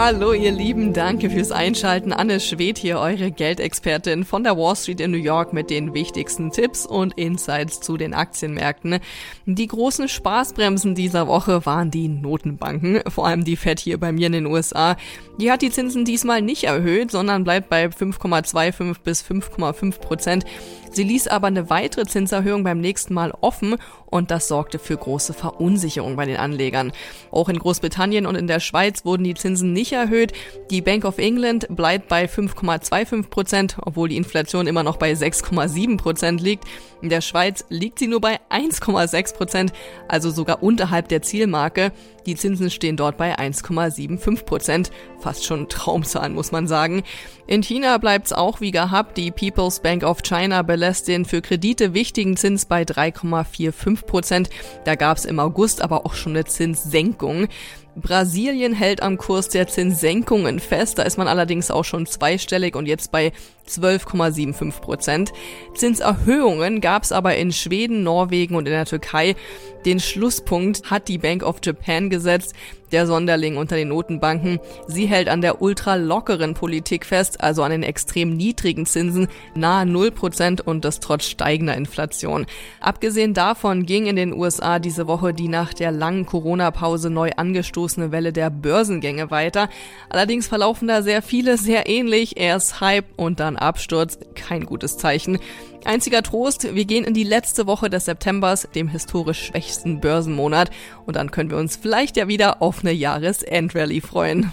Hallo ihr Lieben, danke fürs Einschalten. Anne Schwed hier, eure Geldexpertin von der Wall Street in New York mit den wichtigsten Tipps und Insights zu den Aktienmärkten. Die großen Spaßbremsen dieser Woche waren die Notenbanken, vor allem die Fed hier bei mir in den USA. Die hat die Zinsen diesmal nicht erhöht, sondern bleibt bei 5,25 bis 5,5 Prozent. Sie ließ aber eine weitere Zinserhöhung beim nächsten Mal offen und das sorgte für große Verunsicherung bei den Anlegern. Auch in Großbritannien und in der Schweiz wurden die Zinsen nicht erhöht. Die Bank of England bleibt bei 5,25 Prozent, obwohl die Inflation immer noch bei 6,7 Prozent liegt. In der Schweiz liegt sie nur bei 1,6 Prozent, also sogar unterhalb der Zielmarke. Die Zinsen stehen dort bei 1,75 Prozent. Fast schon Traumzahlen, muss man sagen. In China bleibt's auch wie gehabt. Die People's Bank of China belässt den für Kredite wichtigen Zins bei 3,45 Prozent. Da gab's im August aber auch schon eine Zinssenkung. Brasilien hält am Kurs der Zinssenkungen fest. Da ist man allerdings auch schon zweistellig und jetzt bei 12,75 Prozent. Zinserhöhungen gab es aber in Schweden, Norwegen und in der Türkei. Den Schlusspunkt hat die Bank of Japan gesetzt, der Sonderling unter den Notenbanken. Sie hält an der ultra lockeren Politik fest, also an den extrem niedrigen Zinsen, nahe 0 Prozent und das trotz steigender Inflation. Abgesehen davon ging in den USA diese Woche die nach der langen Corona-Pause neu angestoßene Welle der Börsengänge weiter. Allerdings verlaufen da sehr viele sehr ähnlich. Erst Hype und dann Absturz. Kein gutes Zeichen. Einziger Trost, wir gehen in die letzte Woche des Septembers, dem historisch schwächsten Börsenmonat. Und dann können wir uns vielleicht ja wieder auf eine Jahresendrallye freuen.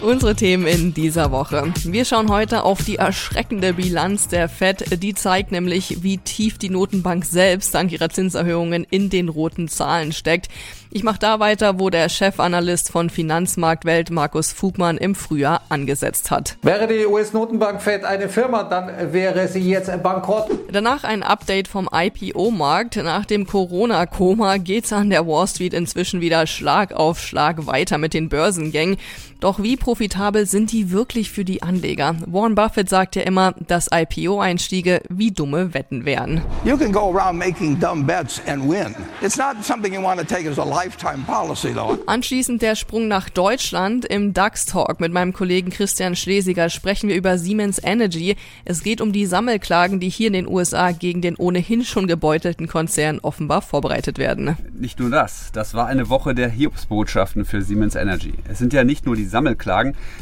Unsere Themen in dieser Woche. Wir schauen heute auf die erschreckende Bilanz der Fed. Die zeigt nämlich, wie tief die Notenbank selbst dank ihrer Zinserhöhungen in den roten Zahlen steckt. Ich mache da weiter, wo der Chefanalyst von Finanzmarktwelt Markus Fugmann im Frühjahr angesetzt hat. Wäre die US-Notenbank Fed eine Firma, dann wäre sie jetzt bankrott. Danach ein Update vom IPO-Markt. Nach dem Corona-Koma geht's an der Wall Street inzwischen wieder Schlag auf Schlag weiter mit den Börsengängen. Doch wie profitabel sind die wirklich für die Anleger? Warren Buffett sagt ja immer, dass IPO-Einstiege wie dumme Wetten wären. You can go around making dumb bets and win. It's not something you want to take as a lifetime policy though. Anschließend der Sprung nach Deutschland. Im DAX-Talk mit meinem Kollegen Christian Schlesiger sprechen wir über Siemens Energy. Es geht um die Sammelklagen, die hier in den USA gegen den ohnehin schon gebeutelten Konzern offenbar vorbereitet werden. Nicht nur das. Das war eine Woche der Hiobsbotschaften für Siemens Energy. Es sind ja nicht nur die Sammelklagen,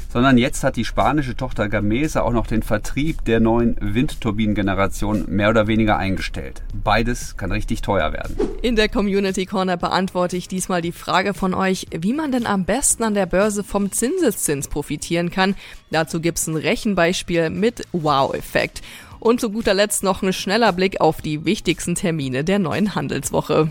sondern jetzt hat die spanische Tochter Gamesa auch noch den Vertrieb der neuen Windturbinengeneration mehr oder weniger eingestellt. Beides kann richtig teuer werden. In der Community Corner beantworte ich diesmal die Frage von euch, wie man denn am besten an der Börse vom Zinseszins profitieren kann. Dazu gibt's ein Rechenbeispiel mit Wow-Effekt. Und zu guter Letzt noch ein schneller Blick auf die wichtigsten Termine der neuen Handelswoche.